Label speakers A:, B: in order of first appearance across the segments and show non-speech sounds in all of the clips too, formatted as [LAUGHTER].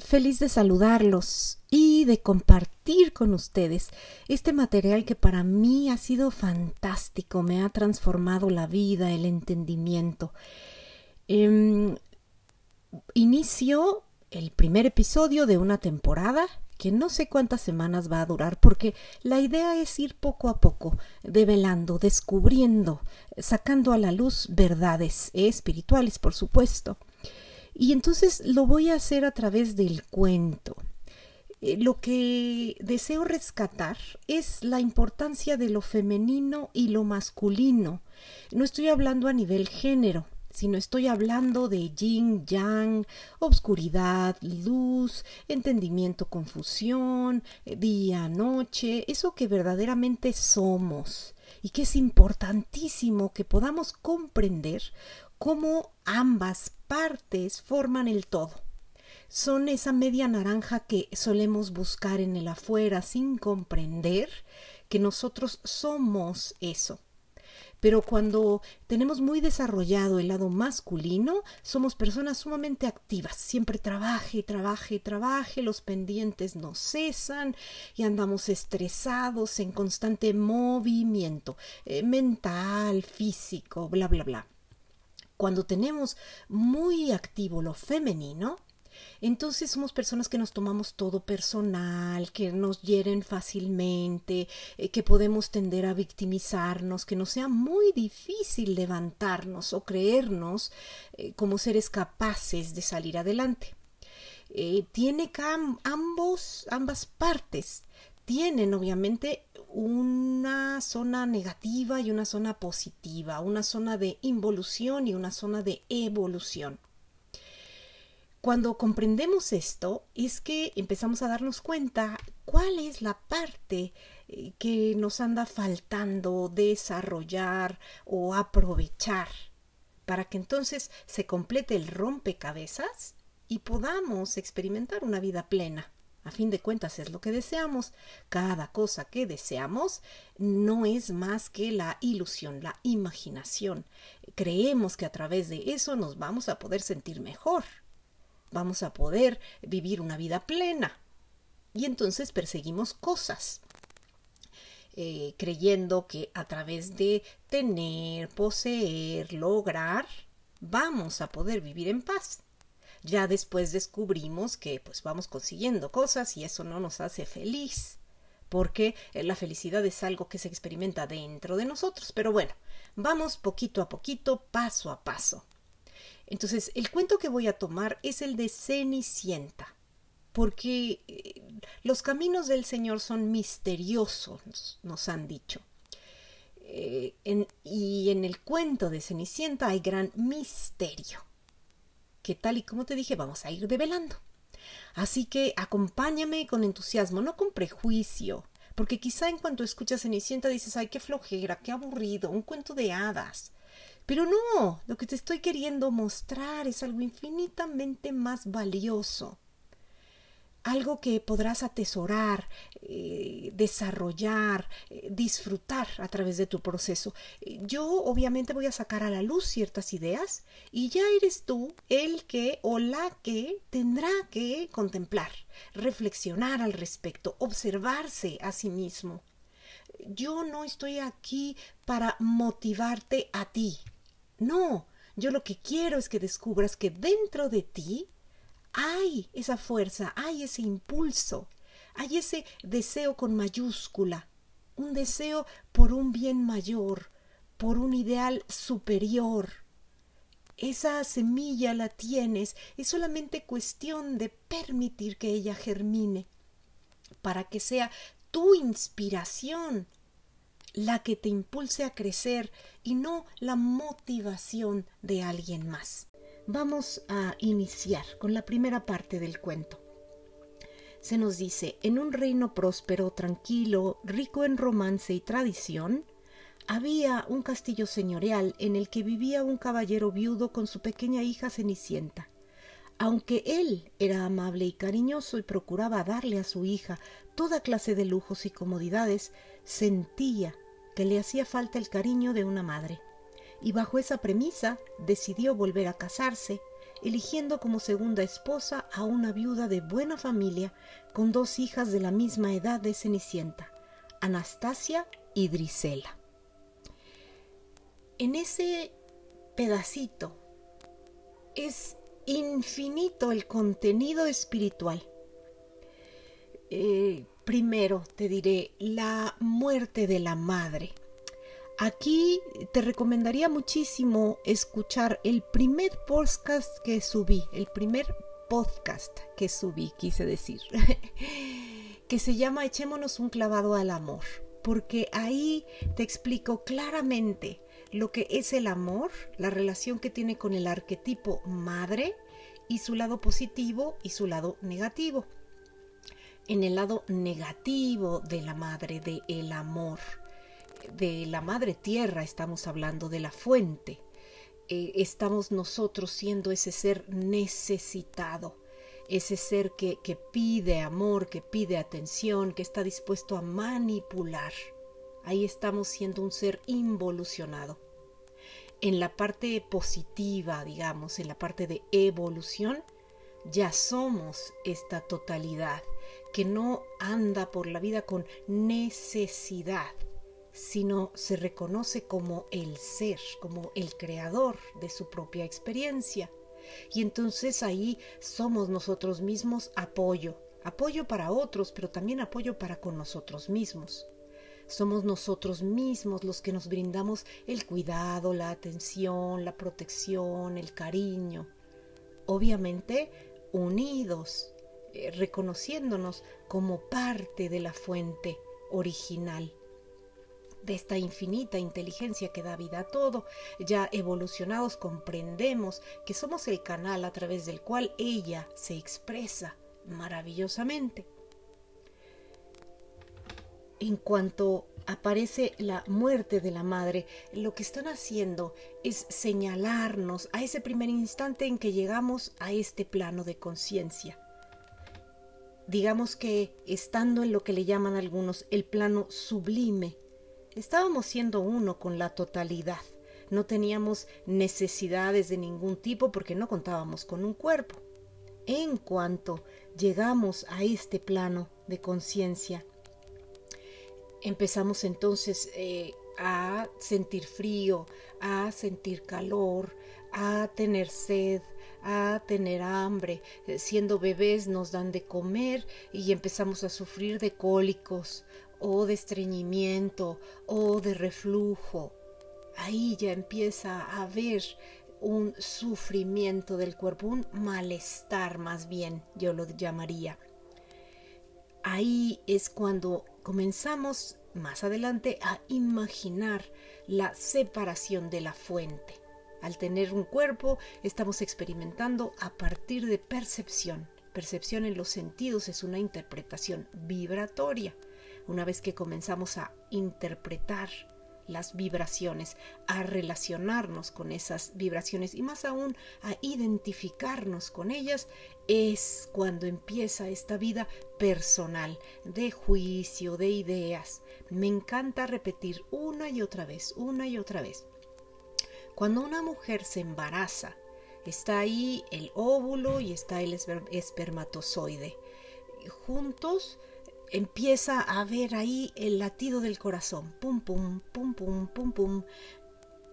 A: feliz de saludarlos y de compartir con ustedes este material que para mí ha sido fantástico, me ha transformado la vida, el entendimiento. Em, inicio el primer episodio de una temporada que no sé cuántas semanas va a durar, porque la idea es ir poco a poco, develando, descubriendo, sacando a la luz verdades espirituales, por supuesto. Y entonces lo voy a hacer a través del cuento. Eh, lo que deseo rescatar es la importancia de lo femenino y lo masculino. No estoy hablando a nivel género, sino estoy hablando de yin, yang, obscuridad, luz, entendimiento, confusión, eh, día, noche, eso que verdaderamente somos y que es importantísimo que podamos comprender cómo ambas partes forman el todo. Son esa media naranja que solemos buscar en el afuera sin comprender que nosotros somos eso. Pero cuando tenemos muy desarrollado el lado masculino, somos personas sumamente activas. Siempre trabaje, trabaje, trabaje, los pendientes no cesan y andamos estresados en constante movimiento eh, mental, físico, bla, bla, bla. Cuando tenemos muy activo lo femenino, entonces somos personas que nos tomamos todo personal, que nos hieren fácilmente, eh, que podemos tender a victimizarnos, que nos sea muy difícil levantarnos o creernos eh, como seres capaces de salir adelante. Eh, tiene ambos, ambas partes. Tienen obviamente una zona negativa y una zona positiva, una zona de involución y una zona de evolución. Cuando comprendemos esto es que empezamos a darnos cuenta cuál es la parte eh, que nos anda faltando desarrollar o aprovechar para que entonces se complete el rompecabezas y podamos experimentar una vida plena. A fin de cuentas es lo que deseamos. Cada cosa que deseamos no es más que la ilusión, la imaginación. Creemos que a través de eso nos vamos a poder sentir mejor vamos a poder vivir una vida plena. Y entonces perseguimos cosas, eh, creyendo que a través de tener, poseer, lograr, vamos a poder vivir en paz. Ya después descubrimos que pues vamos consiguiendo cosas y eso no nos hace feliz, porque la felicidad es algo que se experimenta dentro de nosotros. Pero bueno, vamos poquito a poquito, paso a paso. Entonces, el cuento que voy a tomar es el de Cenicienta, porque eh, los caminos del Señor son misteriosos, nos han dicho. Eh, y en el cuento de Cenicienta hay gran misterio, tal y como te dije, vamos a ir develando. Así que acompáñame con entusiasmo, no con prejuicio, porque quizá en cuanto escuchas Cenicienta dices, ay, qué flojera, qué aburrido, un cuento de hadas. Pero no, lo que te estoy queriendo mostrar es algo infinitamente más valioso, algo que podrás atesorar, eh, desarrollar, eh, disfrutar a través de tu proceso. Yo obviamente voy a sacar a la luz ciertas ideas y ya eres tú el que o la que tendrá que contemplar, reflexionar al respecto, observarse a sí mismo. Yo no estoy aquí para motivarte a ti, no, yo lo que quiero es que descubras que dentro de ti hay esa fuerza, hay ese impulso, hay ese deseo con mayúscula, un deseo por un bien mayor, por un ideal superior. Esa semilla la tienes, es solamente cuestión de permitir que ella germine, para que sea tu inspiración la que te impulse a crecer y no la motivación de alguien más. Vamos a iniciar con la primera parte del cuento. Se nos dice, en un reino próspero, tranquilo, rico en romance y tradición, había un castillo señorial en el que vivía un caballero viudo con su pequeña hija Cenicienta. Aunque él era amable y cariñoso y procuraba darle a su hija toda clase de lujos y comodidades, sentía que le hacía falta el cariño de una madre. Y bajo esa premisa decidió volver a casarse eligiendo como segunda esposa a una viuda de buena familia con dos hijas de la misma edad de Cenicienta, Anastasia y Drisela. En ese pedacito es infinito el contenido espiritual. Eh, primero te diré la muerte de la madre. Aquí te recomendaría muchísimo escuchar el primer podcast que subí, el primer podcast que subí, quise decir, [LAUGHS] que se llama Echémonos un clavado al amor, porque ahí te explico claramente lo que es el amor, la relación que tiene con el arquetipo madre y su lado positivo y su lado negativo. En el lado negativo de la madre, de el amor, de la madre tierra, estamos hablando de la fuente. Eh, estamos nosotros siendo ese ser necesitado, ese ser que, que pide amor, que pide atención, que está dispuesto a manipular. Ahí estamos siendo un ser involucionado. En la parte positiva, digamos, en la parte de evolución, ya somos esta totalidad que no anda por la vida con necesidad, sino se reconoce como el ser, como el creador de su propia experiencia. Y entonces ahí somos nosotros mismos apoyo, apoyo para otros, pero también apoyo para con nosotros mismos. Somos nosotros mismos los que nos brindamos el cuidado, la atención, la protección, el cariño. Obviamente unidos, eh, reconociéndonos como parte de la fuente original de esta infinita inteligencia que da vida a todo. Ya evolucionados comprendemos que somos el canal a través del cual ella se expresa maravillosamente en cuanto aparece la muerte de la madre, lo que están haciendo es señalarnos a ese primer instante en que llegamos a este plano de conciencia. Digamos que estando en lo que le llaman algunos el plano sublime, estábamos siendo uno con la totalidad. No teníamos necesidades de ningún tipo porque no contábamos con un cuerpo. En cuanto llegamos a este plano de conciencia, empezamos entonces eh, a sentir frío, a sentir calor, a tener sed, a tener hambre. Eh, siendo bebés nos dan de comer y empezamos a sufrir de cólicos o de estreñimiento o de reflujo. Ahí ya empieza a haber un sufrimiento del cuerpo, un malestar más bien, yo lo llamaría. Ahí es cuando comenzamos más adelante a imaginar la separación de la fuente. Al tener un cuerpo, estamos experimentando a partir de percepción. Percepción en los sentidos es una interpretación vibratoria. Una vez que comenzamos a interpretar las vibraciones, a relacionarnos con esas vibraciones y más aún a identificarnos con ellas, es cuando empieza esta vida personal de juicio, de ideas. Me encanta repetir una y otra vez, una y otra vez. Cuando una mujer se embaraza, está ahí el óvulo y está el espermatozoide. Juntos empieza a ver ahí el latido del corazón, pum, pum, pum, pum, pum, pum.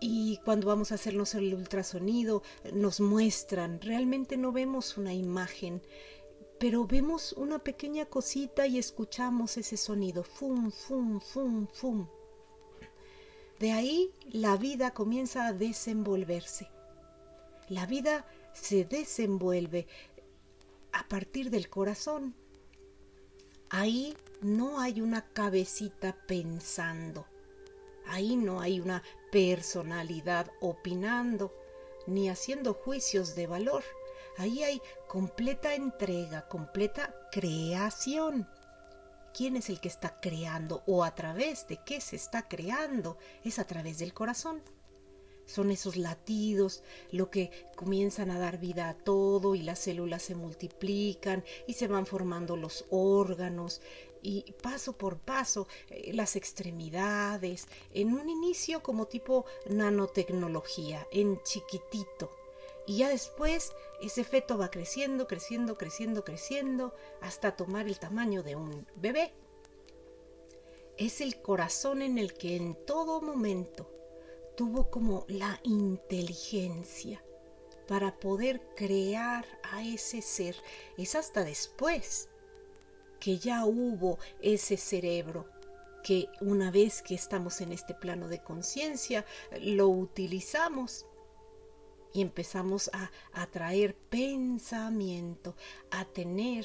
A: Y cuando vamos a hacernos el ultrasonido, nos muestran, realmente no vemos una imagen, pero vemos una pequeña cosita y escuchamos ese sonido, fum, fum, fum, fum. De ahí la vida comienza a desenvolverse. La vida se desenvuelve a partir del corazón, Ahí no hay una cabecita pensando. Ahí no hay una personalidad opinando ni haciendo juicios de valor. Ahí hay completa entrega, completa creación. ¿Quién es el que está creando o a través de qué se está creando? Es a través del corazón. Son esos latidos lo que comienzan a dar vida a todo y las células se multiplican y se van formando los órganos y paso por paso eh, las extremidades, en un inicio como tipo nanotecnología, en chiquitito. Y ya después ese feto va creciendo, creciendo, creciendo, creciendo, hasta tomar el tamaño de un bebé. Es el corazón en el que en todo momento tuvo como la inteligencia para poder crear a ese ser. Es hasta después que ya hubo ese cerebro que una vez que estamos en este plano de conciencia lo utilizamos y empezamos a atraer pensamiento, a tener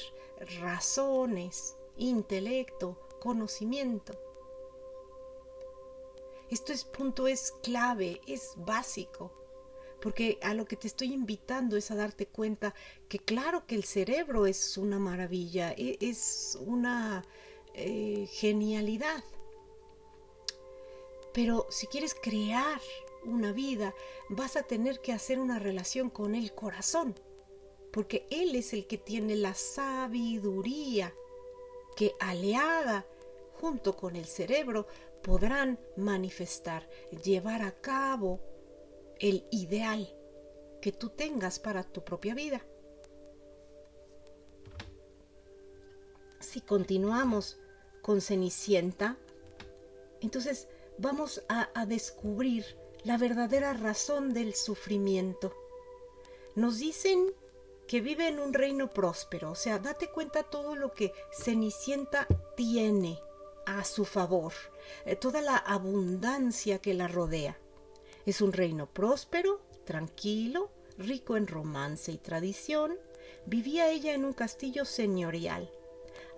A: razones, intelecto, conocimiento. Esto es punto, es clave, es básico, porque a lo que te estoy invitando es a darte cuenta que claro que el cerebro es una maravilla, e, es una eh, genialidad, pero si quieres crear una vida, vas a tener que hacer una relación con el corazón, porque Él es el que tiene la sabiduría que aliada junto con el cerebro podrán manifestar, llevar a cabo el ideal que tú tengas para tu propia vida. Si continuamos con Cenicienta, entonces vamos a, descubrir la verdadera razón del sufrimiento. Nos dicen que vive en un reino próspero, o sea, date cuenta todo lo que Cenicienta tiene a su favor, eh, toda la abundancia que la rodea. Es un reino próspero, tranquilo, rico en romance y tradición. Vivía ella en un castillo señorial,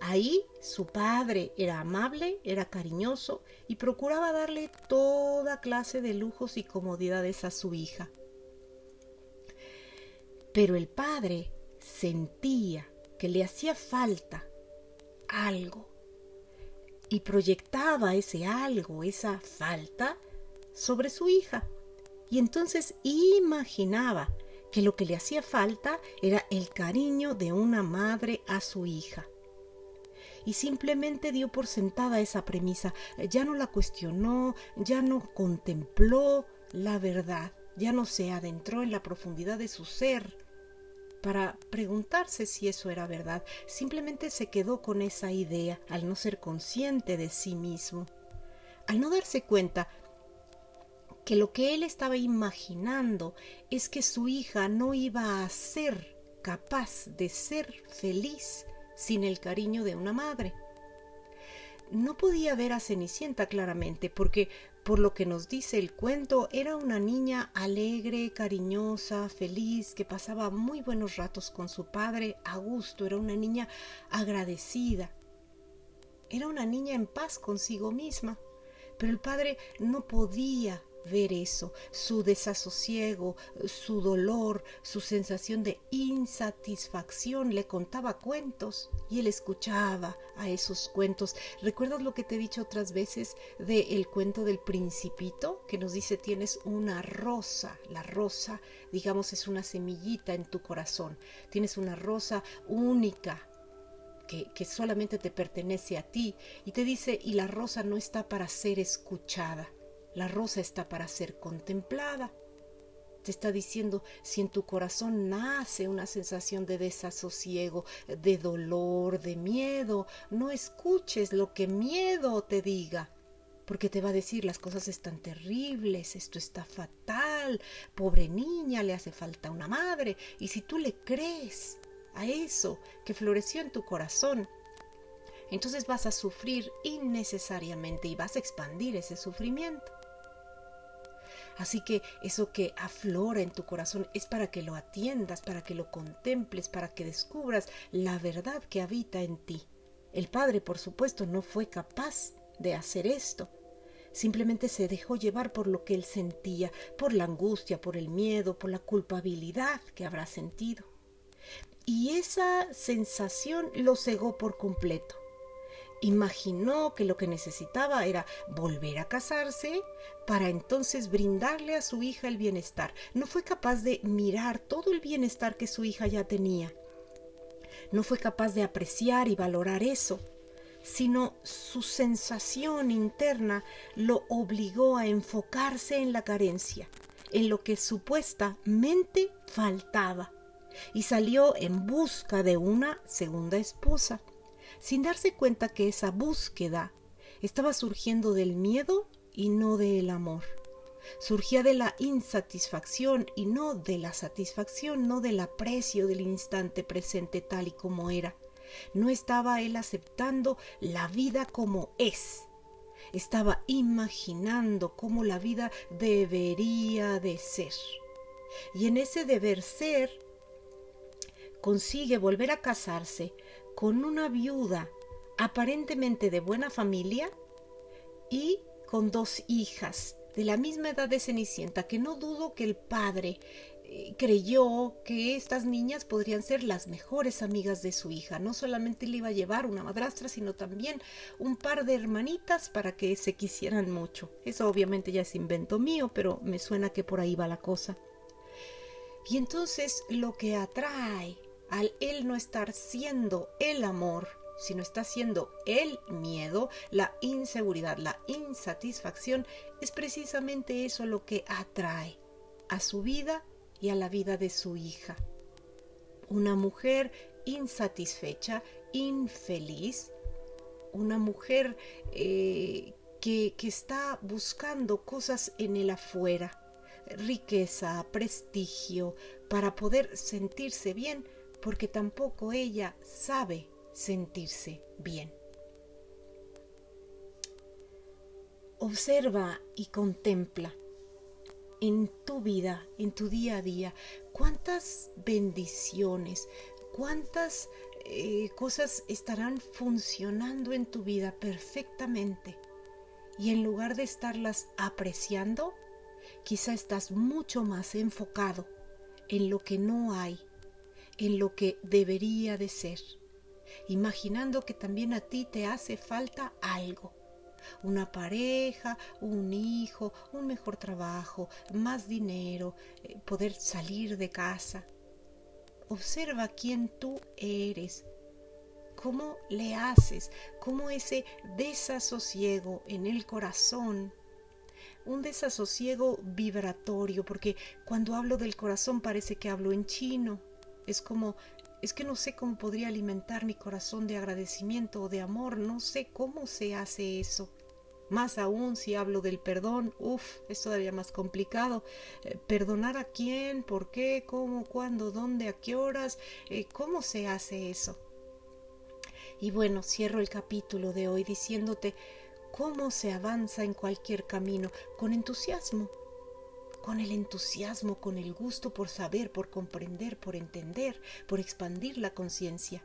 A: Ahí su padre era amable, era cariñoso y procuraba darle toda clase de lujos y comodidades a su hija. Pero el padre sentía que le hacía falta algo y proyectaba ese algo, esa falta, sobre su hija. Y entonces imaginaba que lo que le hacía falta era el cariño de una madre a su hija. Y simplemente dio por sentada esa premisa, ya no la cuestionó, ya no contempló la verdad, ya no se adentró en la profundidad de su ser para preguntarse si eso era verdad, simplemente se quedó con esa idea al no ser consciente de sí mismo, al no darse cuenta que lo que él estaba imaginando es que su hija no iba a ser capaz de ser feliz sin el cariño de una madre. No podía ver a Cenicienta claramente porque, por lo que nos dice el cuento, era una niña alegre, cariñosa, feliz, que pasaba muy buenos ratos con su padre a gusto, era una niña agradecida, era una niña en paz consigo misma. Pero el padre no podía ver eso, su desasosiego, su dolor, su sensación de insatisfacción. Le contaba cuentos y él escuchaba a esos cuentos. ¿Recuerdas lo que te he dicho otras veces del el cuento del principito que nos dice tienes una rosa? La rosa, digamos, es una semillita en tu corazón. Tienes una rosa única. Que, que solamente te pertenece a ti y te dice y la rosa no está para ser escuchada la rosa está para ser contemplada. Te está diciendo, si en tu corazón nace una sensación de desasosiego, de dolor, de miedo, no escuches lo que miedo te diga, porque te va a decir las cosas están terribles, esto está fatal, pobre niña, le hace falta una madre, y si tú le crees a eso que floreció en tu corazón, entonces vas a sufrir innecesariamente y vas a expandir ese sufrimiento. Así que eso que aflora en tu corazón es para que lo atiendas, para que lo contemples, para que descubras la verdad que habita en ti. El Padre, por supuesto, no fue capaz de hacer esto. Simplemente se dejó llevar por lo que él sentía, por la angustia, por el miedo, por la culpabilidad que habrá sentido. Y esa sensación lo cegó por completo imaginó que lo que necesitaba era volver a casarse para entonces brindarle a su hija el bienestar. No fue capaz de mirar todo el bienestar que su hija ya tenía. No fue capaz de apreciar y valorar eso, sino su sensación interna lo obligó a enfocarse en la carencia en lo que supuestamente faltaba y salió en busca de una segunda esposa, sin darse cuenta que esa búsqueda estaba surgiendo del miedo y no del amor. Surgía de la insatisfacción y no de la satisfacción, no del aprecio del instante presente tal y como era. No estaba él aceptando la vida como es. Estaba imaginando cómo la vida debería de ser. Y en ese deber ser consigue volver a casarse con una viuda aparentemente de buena familia y con dos hijas de la misma edad de Cenicienta, que no dudo que el padre eh, creyó que estas niñas podrían ser las mejores amigas de su hija. No solamente le iba a llevar una madrastra, sino también un par de hermanitas para que se quisieran mucho. Eso obviamente ya es invento mío, pero me suena que por ahí va la cosa. Y entonces lo que atrae al él no estar siendo el amor, sino está siendo el miedo, la inseguridad, la insatisfacción, es precisamente eso lo que atrae a su vida y a la vida de su hija. Una mujer insatisfecha, infeliz, una mujer eh, que, que está buscando cosas en el afuera, riqueza, prestigio, para poder sentirse bien, porque tampoco ella sabe sentirse bien. Observa y contempla en tu vida, en tu día a día, cuántas bendiciones, cuántas eh, cosas estarán funcionando en tu vida perfectamente. Y en lugar de estarlas apreciando, quizá estás mucho más enfocado en lo que no hay, en lo que debería de ser imaginando que también a ti te hace falta algo. Una pareja, un hijo, un mejor trabajo, más dinero, eh, poder salir de casa. Observa quién tú eres, cómo le haces, cómo ese desasosiego en el corazón un desasosiego vibratorio, porque cuando hablo del corazón parece que hablo en chino. Es como es que no sé cómo podría alimentar mi corazón de agradecimiento o de amor, no sé cómo se hace eso. Más aún si hablo del perdón, uff, es todavía más complicado. Eh, ¿Perdonar a quién? ¿Por qué? ¿Cómo? ¿Cuándo? ¿Dónde? ¿A qué horas? Eh, ¿Cómo se hace eso? Y bueno, cierro el capítulo de hoy diciéndote cómo se avanza en cualquier camino, con entusiasmo, con el entusiasmo, con el gusto por saber, por comprender, por entender, por expandir la conciencia.